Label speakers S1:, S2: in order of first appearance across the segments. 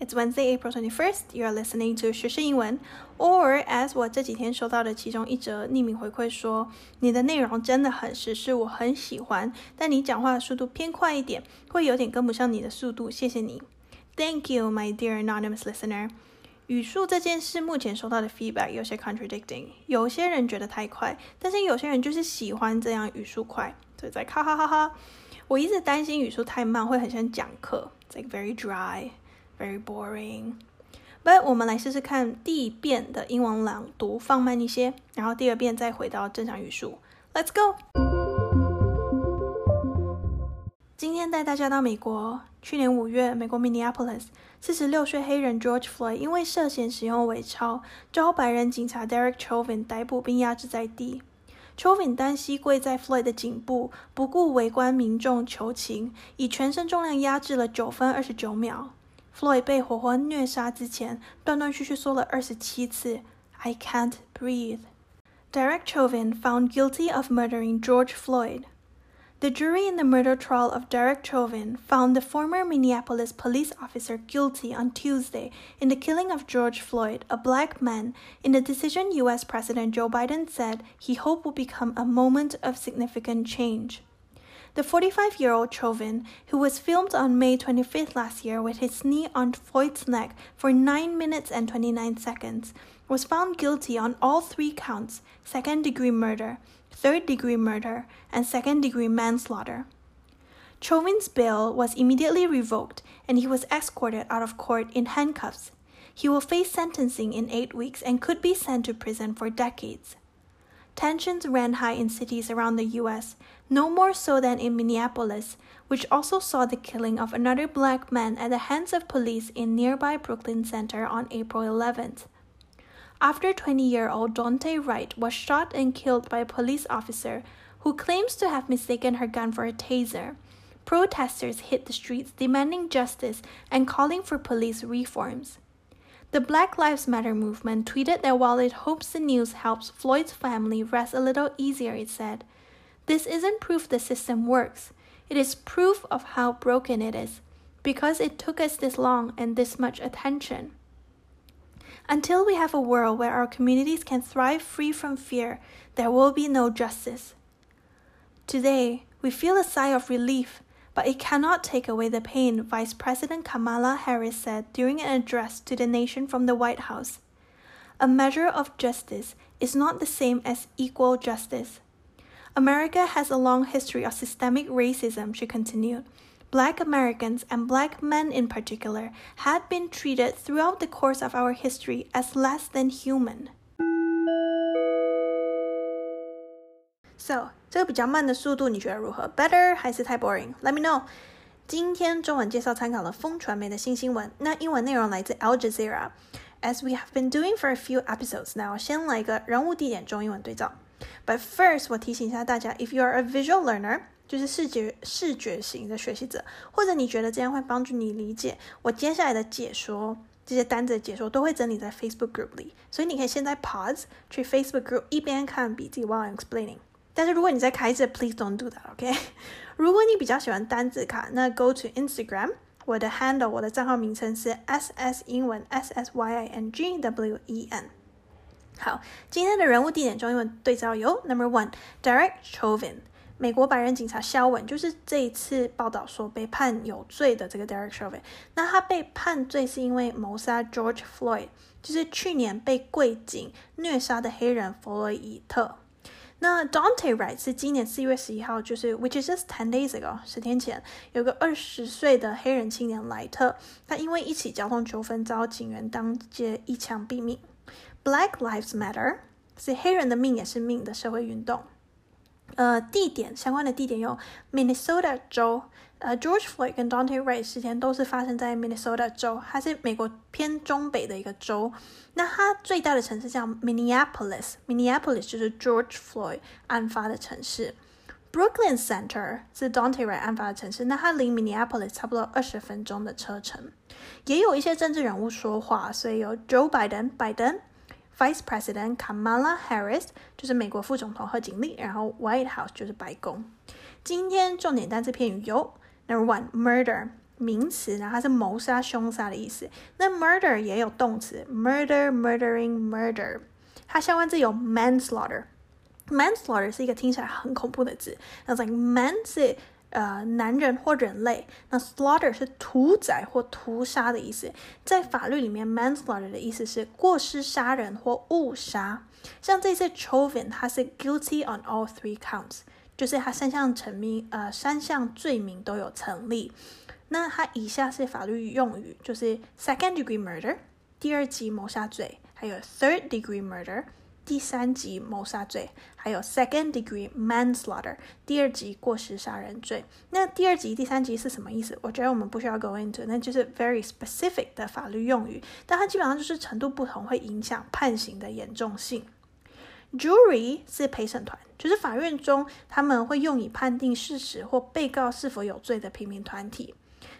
S1: It's Wednesday, April 21st. You're listening to 学士英文，or as 我这几天收到的其中一则匿名回馈说，你的内容真的很时事，我很喜欢，但你讲话的速度偏快一点，会有点跟不上你的速度。谢谢你，Thank you, my dear anonymous listener。语速这件事，目前收到的 feedback 有些 contradicting，有些人觉得太快，但是有些人就是喜欢这样语速快，所以在哈哈哈哈。我一直担心语速太慢会很像讲课，it's like very dry。 Very boring. But 我们来试试看第一遍的英文朗读放慢一些，然后第二遍再回到正常语速。Let's go！今天带大家到美国。去年五月，美国 Minneapolis，四十六岁黑人 George Floyd 因为涉嫌使用伪钞，遭白人警察 Derek Chauvin 逮捕并压制在地。Chauvin 单膝跪在 Floyd 的颈部，不顾围观民众求情，以全身重量压制了九分二十九秒。Floyd 被活活虐杀之前，断断续续说了二十七次 "I can't breathe." Derek Chauvin found guilty of murdering George Floyd. The jury in the murder trial of Derek Chauvin found the former Minneapolis police officer guilty on Tuesday in the killing of George Floyd, a black man, in a decision U.S. President Joe Biden said he hoped would become a moment of significant change. The 45 year old Chauvin, who was filmed on May 25th last year with his knee on Floyd's neck for 9 minutes and 29 seconds, was found guilty on all three counts second degree murder, third degree murder, and second degree manslaughter. Chauvin's bail was immediately revoked and he was escorted out of court in handcuffs. He will face sentencing in eight weeks and could be sent to prison for decades. Tensions ran high in cities around the U.S., no more so than in Minneapolis, which also saw the killing of another black man at the hands of police in nearby Brooklyn Center on April 11th. After 20 year old Daunte Wright was shot and killed by a police officer who claims to have mistaken her gun for a taser, protesters hit the streets demanding justice and calling for police reforms. The Black Lives Matter movement tweeted that while it hopes the news helps Floyd's family rest a little easier, it said, This isn't proof the system works. It is proof of how broken it is, because it took us this long and this much attention. Until we have a world where our communities can thrive free from fear, there will be no justice. Today, we feel a sigh of relief but it cannot take away the pain, Vice President Kamala Harris said during an address to the nation from the White House. A measure of justice is not the same as equal justice. America has a long history of systemic racism, she continued. Black Americans, and black men in particular, had been treated throughout the course of our history as less than human. So, 这个比较慢的速度你觉得如何？Better 还是太 boring？Let me know。今天中文介绍参考了风传媒的新新闻，那英文内容来自 Al Jazeera。As we have been doing for a few episodes now，先来一个人物地点中英文对照。 But first，我提醒一下大家，if you are a visual learner，就是视觉视觉型的学习者，或者你觉得这样会帮助你理解我接下来的解说，这些单词的解说都会整理在 Facebook group 里，所以你可以现在 pause 去 Facebook group 一边看笔记 while I'm explaining。但是如果你在开着，please don't do that，OK？、如果你比较喜欢单字卡，那 go to Instagram，我的 handle，我的账号名称是 S S 英文 S S Y I N G W E N。好，今天的人物地点中英文对照有 Number One，Derek Chauvin，美国白人警察肖文，就是这一次报道说被判有罪的这个 Derek Chauvin。那他被判罪是因为谋杀 George Floyd，就是去年被跪警虐杀的黑人弗洛伊特。那 Dante Wright 是今年四月十一号，就是 which is just ten days ago，十天前，有个二十岁的黑人青年莱特，他因为一起交通纠纷遭警员当街一枪毙命。Black Lives Matter 是黑人的命也是命的社会运动。呃，地点相关的地点有 Minnesota 州。呃，George Floyd 跟 Dante Wright 事件都是发生在 Minnesota 州，它是美国偏中北的一个州。那它最大的城市叫 Minneapolis，Minneapolis 就是 George Floyd 案发的城市。Brooklyn Center 是 Dante Wright 案发的城市，那它离 Minneapolis 差不多二十分钟的车程。也有一些政治人物说话，所以有 Joe Biden 拜登，Vice President Kamala Harris 就是美国副总统贺锦丽，然后 White House 就是白宫。今天重点单词片语有。Number one, murder. 名词呢，它是谋杀、凶杀的意思。那 murder 也有动词，murder、murdering、murder。它相关字有 manslaughter。manslaughter 是一个听起来很恐怖的字。那 like man 是呃男人或人类，那 slaughter 是屠宰或屠杀的意思。在法律里面，manslaughter 的意思是过失杀人或误杀。像这次 Chauvin，他是 guilty on all three counts，就是他三项成名呃三项罪名都有成立。那它以下是法律用语，就是 second degree murder 第二级谋杀罪，还有 third degree murder 第三级谋杀罪，还有 second degree manslaughter 第二级过失杀人罪。那第二级、第三级是什么意思？我觉得我们不需要 go into，那就是 very specific 的法律用语，但它基本上就是程度不同会影响判刑的严重性。Jury 是陪审团，就是法院中他们会用以判定事实或被告是否有罪的平民团体。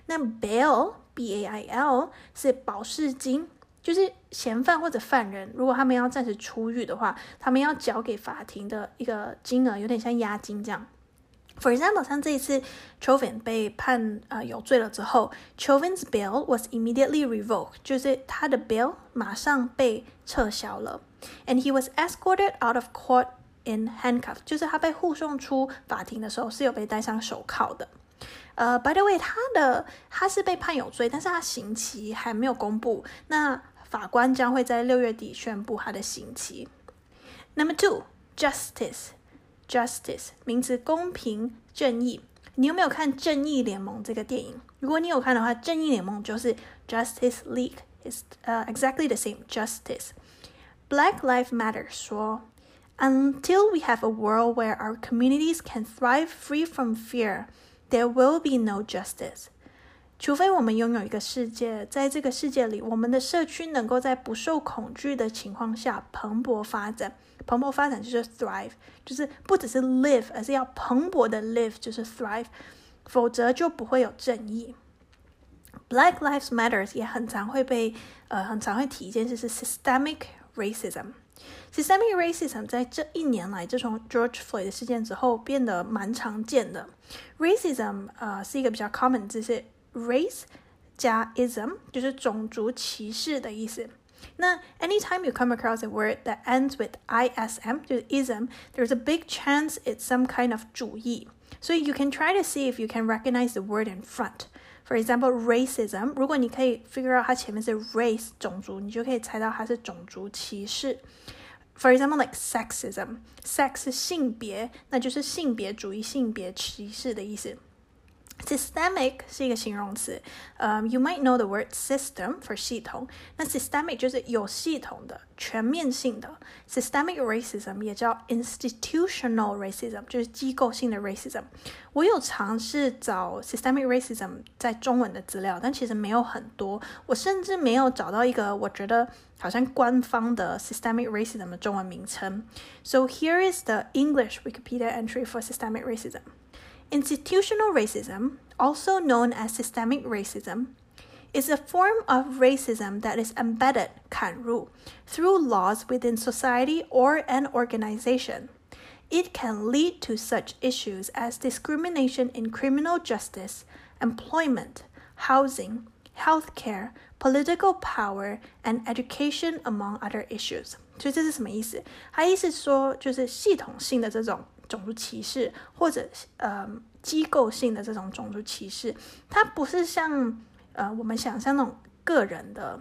S1: 那 bail b a i l 是保释金，就是嫌犯或者犯人，如果他们要暂时出狱的话，他们要交给法庭的一个金额，有点像押金这样。For example，像这一次 Chauvin 被判呃有罪了之后，Chauvin's bail was immediately revoked，就是他的 bail 马上被撤销了，and he was escorted out of court in handcuffs，就是他被护送出法庭的时候是有被戴上手铐的。呃，by the way，他的他是被判有罪，但是他刑期还没有公布。那法官将会在六月底宣布他的刑期。Number two，justice，justice，名词，公平、正义。你有没有看《正义联盟》这个电影？如果你有看的话，《正义联盟》就是 Justice League，is 呃 exactly the same justice。Black Lives Matter 说，Until we have a world where our communities can thrive free from fear。There will be no justice， 除非我们拥有一个世界，在这个世界里，我们的社区能够在不受恐惧的情况下蓬勃发展。蓬勃发展就是 thrive，就是不只是 live，而是要蓬勃的 live，就是 thrive，否则就不会有正义。Black Lives Matters 也很常会被呃很常会提一件事是 systemic racism。Systemic racism 在这一年来，自从 George Floyd 的事件之后，变得蛮常见的。Racism 呃是一个比较 common 字，是 race 加 ism，就是种族歧视的意思。那 anytime you come across a word that ends with ism，就是 ism，there's a big chance it's some kind of 主义。所以 you can try to see if you can recognize the word in front. For example, racism，如果你可以 figure out 它前面是 race 种族，你就可以猜到它是种族歧视。For example, like sexism, sex 是性别，那就是性别主义、性别歧视的意思。 Systemic 是一个形容词，呃、um,，you might know the word system for 系统。那 systemic 就是有系统的、全面性的。Systemic racism 也叫 institutional racism，就是机构性的 racism。我有尝试找 systemic racism 在中文的资料，但其实没有很多。我甚至没有找到一个我觉得好像官方的 systemic racism 的中文名称。So here is the English Wikipedia entry for systemic racism. Institutional racism, also known as systemic racism, is a form of racism that is embedded 砍入, through laws within society or an organization. It can lead to such issues as discrimination in criminal justice, employment, housing, healthcare, political power, and education, among other issues. 所以这是什么意思？它意思说就是系统性的这种 种族歧视，或者呃机构性的这种种族歧视，它不是像呃我们想象那种个人的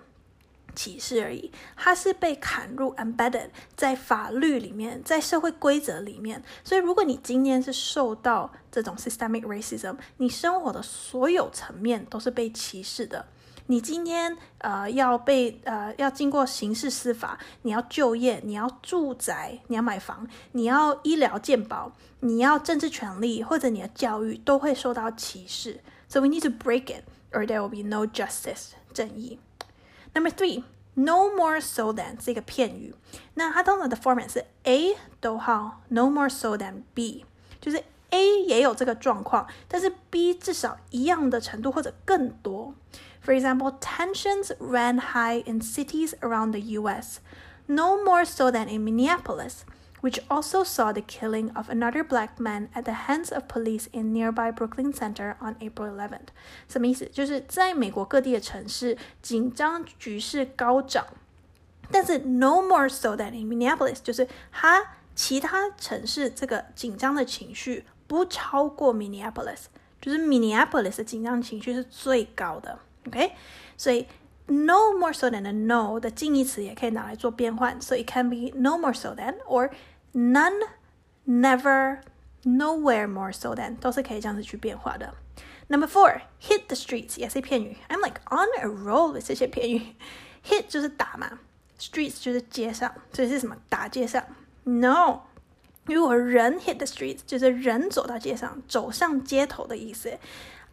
S1: 歧视而已，它是被砍入 embedded 在法律里面，在社会规则里面。所以，如果你今天是受到这种 systemic racism，你生活的所有层面都是被歧视的。你今天呃要被呃要经过刑事司法，你要就业，你要住宅，你要买房，你要医疗健保，你要政治权利或者你的教育都会受到歧视。So we need to break it, or there will be no justice 正义。Number three, no more so than 是一个片语，那它通常的 format 是 A 逗号 no more so than B，就是 A 也有这个状况，但是 B 至少一样的程度或者更多。For example, tensions ran high in cities around the US, no more so than in Minneapolis, which also saw the killing of another black man at the hands of police in nearby Brooklyn Center on April 11th。什么意思？就是在美国各地的城市，紧张局势高涨，但是 no more so than in Minneapolis，就是它其他城市这个紧张的情绪不超过 Minneapolis，就是 Minneapolis 的紧张情绪是最高的。 OK，所以 no more so than 的 no 的近义词也可以拿来做变换，所以 it can be no more so than or none, never, nowhere more so than 都是可以这样子去变化的。Number four, hit the streets 也是片语。I'm like on a roll with 这些片语。Hit 就是打嘛，streets 就是街上，所以是什么？打街上？No，如果人 hit the streets 就是人走到街上，走上街头的意思。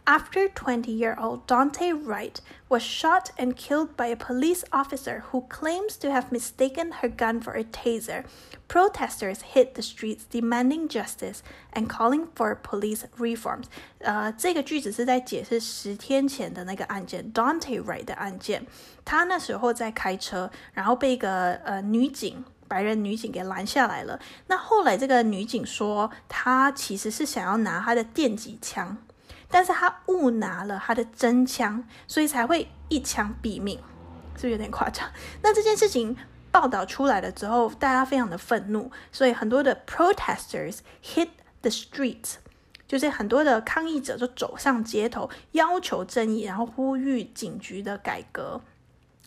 S1: after 20 year old Daunte Wright was shot and killed by a police officer who claims to have mistaken her gun for a taser, protesters hit the streets demanding justice and calling for police reforms。呃，这个句子是在解释十天前的那个案件，Daunte Wright 但是他误拿了他的真枪，所以才会一枪毙命，是不是有点夸张？那这件事情报道出来了之后，大家非常的愤怒，所以很多的 protesters hit the streets，就是很多的抗议者就走上街头，要求正义，然后呼吁警局的改革。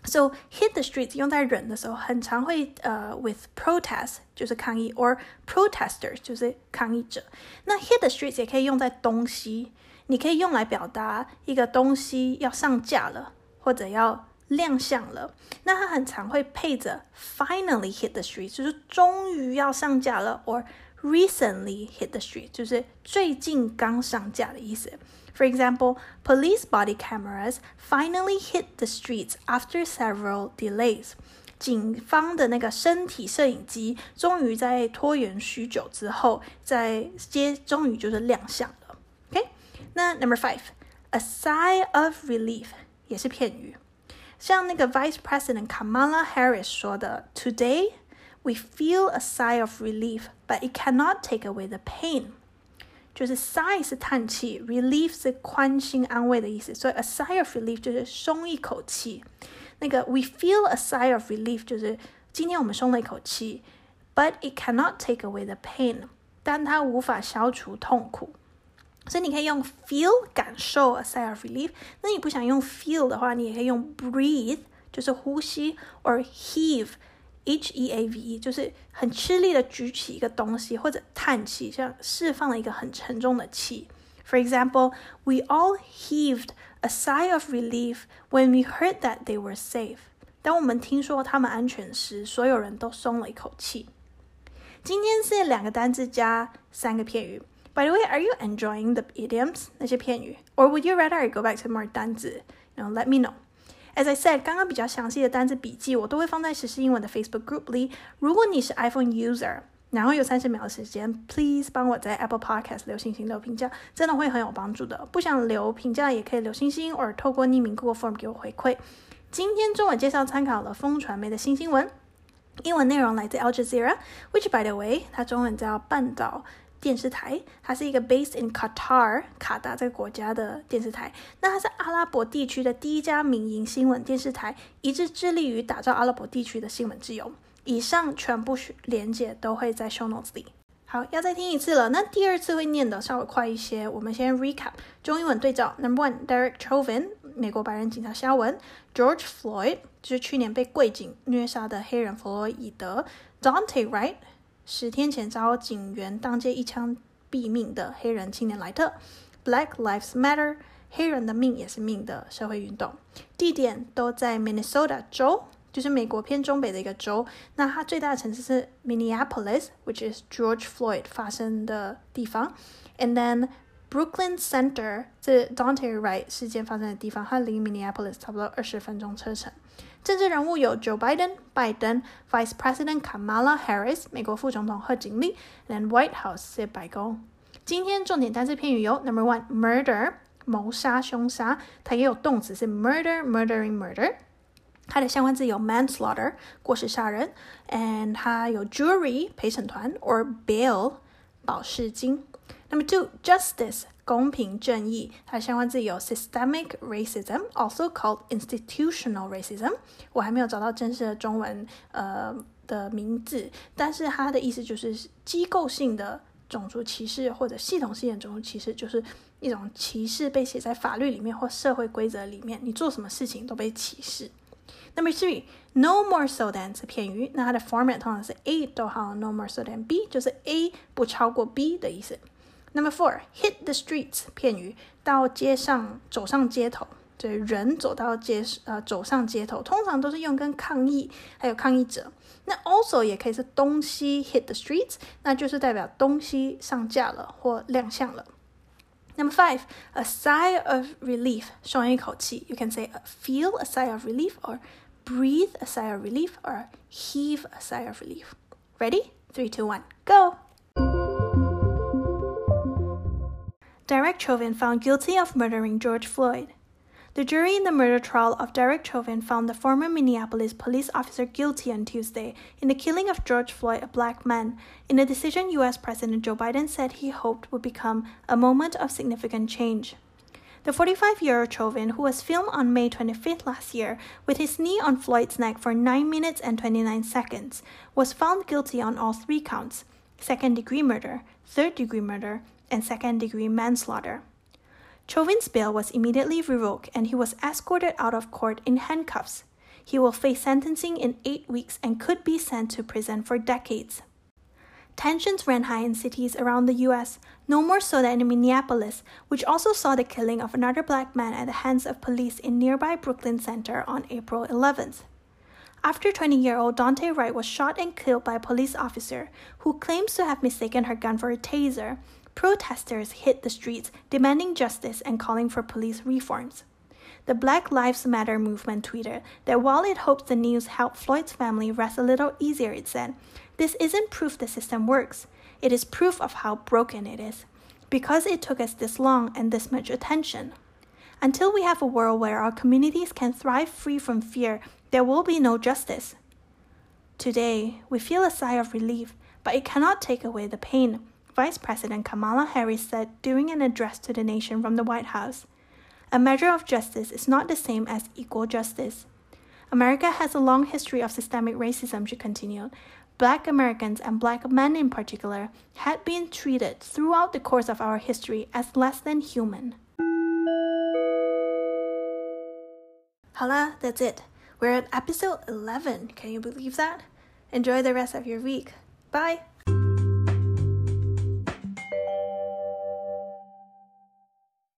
S1: So hit the streets 用在人的时候，很常会呃 with protest 就是抗议，or protesters 就是抗议者。那 hit the streets 也可以用在东西。你可以用来表达一个东西要上架了，或者要亮相了。那它很常会配着 finally hit the street，就是终于要上架了，or recently hit the street，就是最近刚上架的意思。For example, police body cameras finally hit the streets after several delays. 警方的那个身体摄影机终于在拖延许久之后，在接终于就是亮相。那 number five，a sigh of relief 也是片语，像那个 Vice President Kamala Harris 说的，Today we feel a sigh of relief, but it cannot take away the pain。就是 sigh 是叹气，relief 是宽心安慰的意思，所以 a sigh of relief 就是松一口气。那个 we feel a sigh of relief 就是今天我们松了一口气，but it cannot take away the pain，但它无法消除痛苦。 所以你可以用 feel 感受 a sigh of relief。那你不想用 feel 的话，你也可以用 breathe，就是呼吸，or heave，h e a v e，就是很吃力的举起一个东西，或者叹气，像释放了一个很沉重的气。For example, we all heaved a sigh of relief when we heard that they were safe。当我们听说他们安全时，所有人都松了一口气。今天是两个单词加三个片语。 by the way, are you enjoying the idioms 那些片语，or would you rather I go back to more 单字？You know, let me know. As I said，刚刚比较详细的单字笔记我都会放在时事英文的 Facebook group 里。如果你是 iPhone user，然后有三十秒的时间，please 帮我在 Apple Podcast 留星星、留评价，真的会很有帮助的。不想留评价也可以留星星，或者透过匿名 Google Form 给我回馈。今天中文介绍参考了风传媒的新新闻。英文内容来自 Al Jazeera，which by the way，它中文叫半岛电视台，它是一个 based in Qatar 卡达这个国家的电视台。那它是阿拉伯地区的第一家民营新闻电视台，一直致力于打造阿拉伯地区的新闻自由。以上全部连接都会在 show notes 里。好，要再听一次了。那第二次会念的稍微快一些。我们先 recap 中英文对照。Number one, Derek Chauvin，美国白人警察肖文；George Floyd，就是去年被跪警虐杀的黑人弗洛伊德；Dante Wright。十天前遭警员当街一枪毙命的黑人青年莱特，Black Lives Matter，黑人的命也是命的社会运动，地点都在 Minnesota 州，就是美国偏中北的一个州。那它最大的城市是 Minneapolis，which is George Floyd 发生的地方。And then Brooklyn Center，这 Dante Wright 事件发生的地方，它离 Minneapolis 差不多二十分钟车程。政治人物有 Joe Biden 拜登，Vice President Kamala Harris 美国副总统贺锦丽，and White House 是白宫。今天重点单词片语有 Number one murder 谋杀凶杀，它也有动词是 murder murdering murder。它的相关字有 manslaughter 过失杀人，and 它有 jury 陪审团 or bail 保释金。那么 two justice 公平正义，它的相关字有 systemic racism，also called institutional racism。我还没有找到正式的中文呃的名字，但是它的意思就是机构性的种族歧视或者系统性的种族歧视，就是一种歧视被写在法律里面或社会规则里面，你做什么事情都被歧视。Number three，no more so than 是片语，那它的 format 通常是 A 逗号 no more so than B，就是 A 不超过 B 的意思。Number four, hit the streets 片语，到街上走上街头，对，人走到街呃走上街头，通常都是用跟抗议还有抗议者。那 also 也可以是东西 hit the streets，那就是代表东西上架了或亮相了。Number five, a sigh of relief，松一口气。You can say feel a sigh of relief or breathe a sigh of relief or heave a sigh of relief. Ready? Three, two, one, go. Derek Chauvin found guilty of murdering George Floyd. The jury in the murder trial of Derek Chauvin found the former Minneapolis police officer guilty on Tuesday in the killing of George Floyd, a black man, in a decision U.S. President Joe Biden said he hoped would become a moment of significant change. The 45 year old Chauvin, who was filmed on May 25th last year with his knee on Floyd's neck for 9 minutes and 29 seconds, was found guilty on all three counts second degree murder, third degree murder, and second degree manslaughter. Chauvin's bail was immediately revoked and he was escorted out of court in handcuffs. He will face sentencing in eight weeks and could be sent to prison for decades. Tensions ran high in cities around the US, no more so than in Minneapolis, which also saw the killing of another black man at the hands of police in nearby Brooklyn Center on April 11th. After 20 year old Daunte Wright was shot and killed by a police officer who claims to have mistaken her gun for a taser, protesters hit the streets demanding justice and calling for police reforms. The Black Lives Matter movement tweeted that while it hopes the news helped Floyd's family rest a little easier, it said, This isn't proof the system works. It is proof of how broken it is. Because it took us this long and this much attention. Until we have a world where our communities can thrive free from fear, there will be no justice. Today, we feel a sigh of relief, but it cannot take away the pain Vice President Kamala Harris said during an address to the nation from the White House. A measure of justice is not the same as equal justice. America has a long history of systemic racism, she continued. Black Americans and black men in particular had been treated throughout the course of our history as less than human. 好了, that's it. We're at episode 11. Can you believe that? Enjoy the rest of your week. Bye.